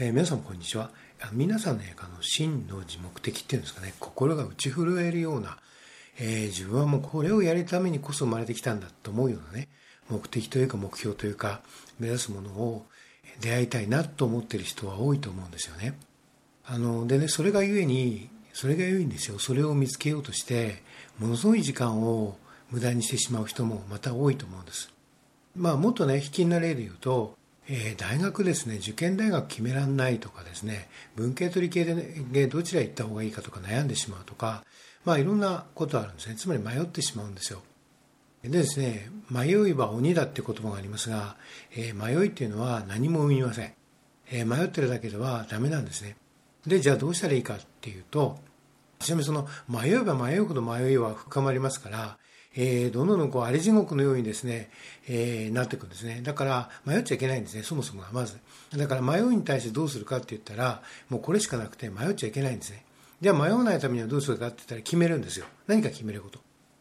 えー、皆さんこんにちは。皆さんねあの真の目的っていうんですかね。心が打ち震えるような、えー、自分はもうこれをやるためにこそ生まれてきたんだと思うようなね目的というか目標というか目指すものを出会いたいなと思っている人は多いと思うんですよね。あのでねそれがゆえにそれがゆえにですよ。それを見つけようとしてものすごい時間を無駄にしてしまう人もまた多いと思うんです。まあもっとね引きな例で言うとえー、大学ですね受験大学決めらんないとかですね文系と理系で、ね、どちら行った方がいいかとか悩んでしまうとかまあいろんなことあるんですね。つまり迷ってしまうんですよ。でですね迷いは鬼だって言葉がありますが、えー、迷いっていうのは何も生みません、えー、迷ってるだけではダメなんですね。でじゃあどうしたらいいかっていうとちなみにその迷えば迷うほど迷いは深まりますからえー、どんどんこうあり地獄のようにですね、えー、なっていくんですね。だから迷っちゃいけないんですね、そもそもがまず。だから迷いに対してどうするかって言ったら、もうこれしかなくて迷っちゃいけないんですね。じゃあ迷わないためにはどうするかって言ったら決めるんですよ。何か決めること。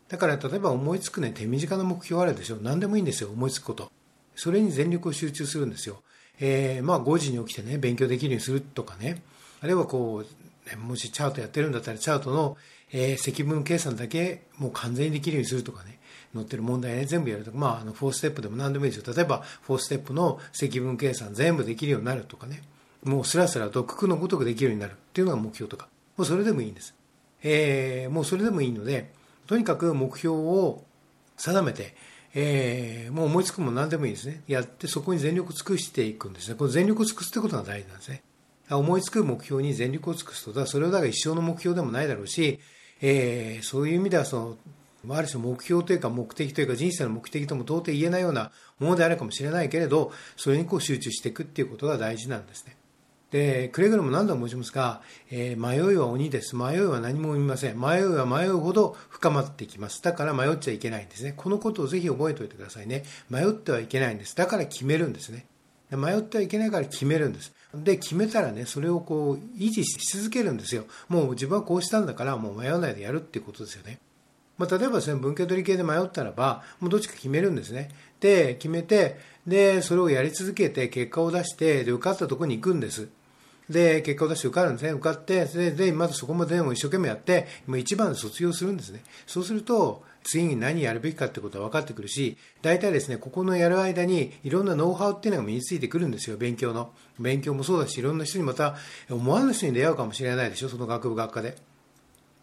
だから例えば思いつくね、手短な目標あるでしょ。何でもいいんですよ、思いつくこと。それに全力を集中するんですよ。えー、まあ5時に起きてね、勉強できるようにするとかね。あるいはこう、もしチャートやってるんだったらチャートのえー、積分計算だけもう完全にできるようにするとかね、載ってる問題ね、全部やるとか、まあ、あの、4ステップでも何でもいいですよ。例えば、4ステップの積分計算全部できるようになるとかね、もうスラスラ読句のごとくできるようになるっていうのが目標とか、もうそれでもいいんです。えー、もうそれでもいいので、とにかく目標を定めて、えー、もう思いつくも何でもいいですね。やって、そこに全力尽くしていくんですね。この全力を尽くすってことが大事なんですね。思いつく目標に全力を尽くすと、だそれはだから一生の目標でもないだろうし、えー、そういう意味ではそのある種目標というか目的というか人生の目的とも到底言えないようなものであるかもしれないけれどそれにこう集中していくっていうことが大事なんですね。でクレグルも何度も申しますが、えー、迷いは鬼です。迷いは何も生みません。迷いは迷うほど深まってきます。だから迷っちゃいけないんですね。このことをぜひ覚えておいてくださいね。迷ってはいけないんです。だから決めるんですね。迷ってはいけないから決めるんです。で、決めたらね、それをこう、維持し続けるんですよ。もう自分はこうしたんだから、もう迷わないでやるっていうことですよね。まあ、例えばですね、文系と理系で迷ったらば、もうどっちか決めるんですね。で、決めて、で、それをやり続けて、結果を出して、で、受かったところに行くんです。で、結果を出して受かるんですね。受かって、で、でまずそこまでも一生懸命やって、もう一番で卒業するんですね。そうすると、次に何やるべきかってことは分かってくるし、大体ですね、ここのやる間にいろんなノウハウっていうのが身についてくるんですよ、勉強の。勉強もそうだし、いろんな人にまた思わぬ人に出会うかもしれないでしょ、その学部学科で。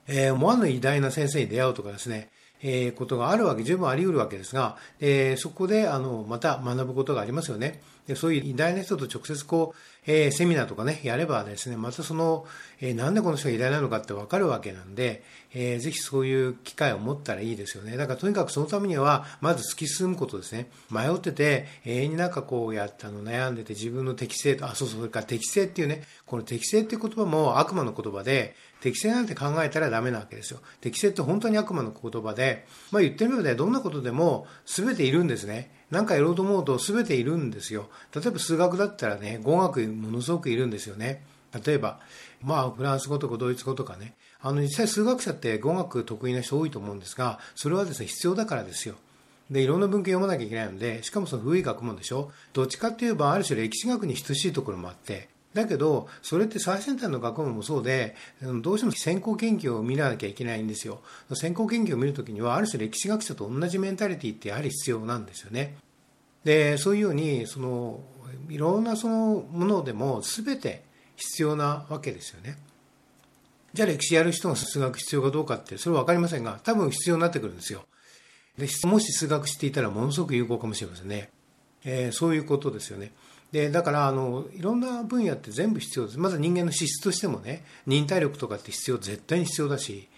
えー、思わぬ偉大な先生に出会うとかですね、えー、ことがあるわけ、十分あり得るわけですが、え、そこで、あの、また学ぶことがありますよね。でそういう偉大な人と直接こう、え、セミナーとかね、やればですね、またその、え、なんでこの人が偉大なのかってわかるわけなんで、えー、ぜひそういう機会を持ったらいいですよね。だからとにかくそのためには、まず突き進むことですね。迷ってて、永遠になんかこうやったの悩んでて自分の適性と、あ、そうそう、それから適性っていうね、この適性っていう言葉も悪魔の言葉で、適性なんて考えたらダメなわけですよ。適性って本当に悪魔の言葉で、まあ言ってみればね、どんなことでも全ているんですね。何かやろうと思うと全ているんですよ。例えば数学だったらね、語学ものすごくいるんですよね。例えば、まあ、フランス語とかドイツ語とかね、あの、実際数学者って語学得意な人多いと思うんですが、それはですね、必要だからですよ。で、いろんな文献読まなきゃいけないので、しかもその古い学問でしょどっちかって言えば、ある種歴史学に等しいところもあって、だけど、それって最先端の学問もそうで、どうしても先行研究を見なきゃいけないんですよ。先行研究を見るときには、ある種歴史学者と同じメンタリティってやはり必要なんですよね。で、そういうように、その、いろんなそのものでも全て必要なわけですよね。じゃあ歴史やる人が数学必要かどうかって、それは分かりませんが、多分必要になってくるんですよ。でもし数学していたらものすごく有効かもしれませんね。えー、そういうことですよね。でだからあのいろんな分野って全部必要です。まず人間の資質としてもね忍耐力とかって必要絶対に必要だし、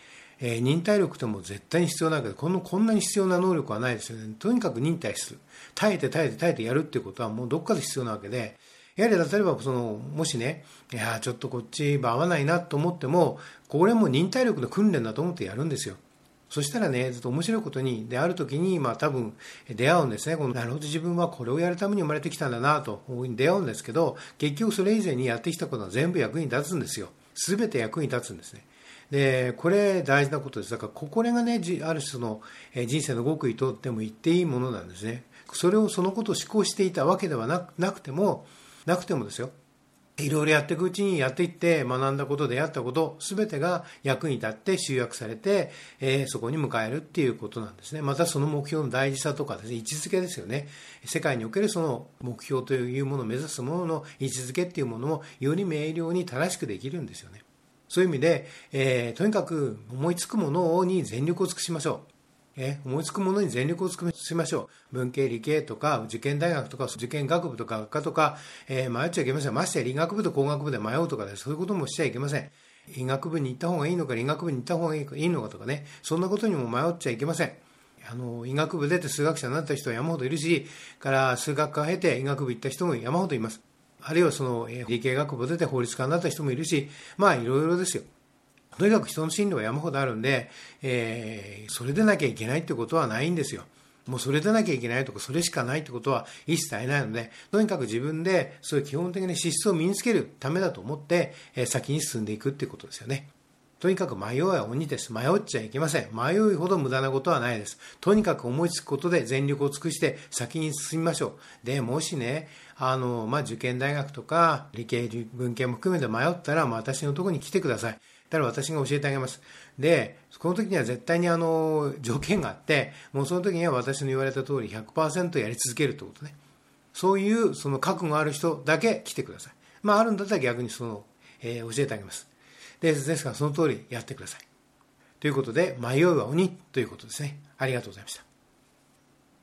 えー、忍耐力とも絶対に必要だけどこのこんなに必要な能力はないですよね。とにかく忍耐する。耐えて耐えて耐えてやるっていうことはもうどっかで必要なわけでやはり例えばそのもしねいやちょっとこっち合わないなと思ってもこれも忍耐力の訓練だと思ってやるんですよ。そしたらね、ずっと面白いことに、である時に、まあ多分出会うんですね。このなるほど自分はこれをやるために生まれてきたんだなと出会うんですけど、結局それ以前にやってきたことは全部役に立つんですよ。すべて役に立つんですね。で、これ大事なことです。だから、これがね、ある種その人生の極意とっても言っていいものなんですね。それを、そのことを思考していたわけではなくても、なくてもですよ。いろいろやっていくうちにやっていって学んだこと出会ったこと全てが役に立って集約されて、えー、そこに迎えるっていうことなんですね。またその目標の大事さとかですね位置づけですよね。世界におけるその目標というものを目指すものの位置づけっていうものもより明瞭に正しくできるんですよね。そういう意味で、えー、とにかく思いつくものに全力を尽くしましょう。え思いつくものに全力を尽くしましょう。文系理系とか、受験大学とか、受験学部とか学科とか、えー、迷っちゃいけません。ましてや理学部と工学部で迷うとかで、そういうこともしちゃいけません。医学部に行った方がいいのか、理学部に行った方がいいのかとかね、そんなことにも迷っちゃいけません。あの、医学部出て数学者になった人は山ほどいるし、から数学科を経て医学部行った人も山ほどいます。あるいはその、理系学部出て法律家になった人もいるし、まあいろいろですよ。とにかく人の進路は山ほどあるんで、えー、それでなきゃいけないってことはないんですよ。もうそれでなきゃいけないとか、それしかないってことは一切ないので、とにかく自分でそういう基本的な資質を身につけるためだと思って、えー、先に進んでいくってことですよね。とにかく迷いは鬼です。迷っちゃいけません。迷いほど無駄なことはないです。とにかく思いつくことで全力を尽くして先に進みましょう。で、もしね、あの、まあ、受験大学とか理系文系も含めて迷ったら、まあ、私のところに来てください。だから私が教えてあげます。で、この時には絶対にあの、条件があって、もうその時には私の言われた通り100%やり続けるってことね。そういうその覚悟ある人だけ来てください。まああるんだったら逆にその、えー、教えてあげます。でですからその通りやってください。ということで、迷いは鬼ということですね。ありがとうございました。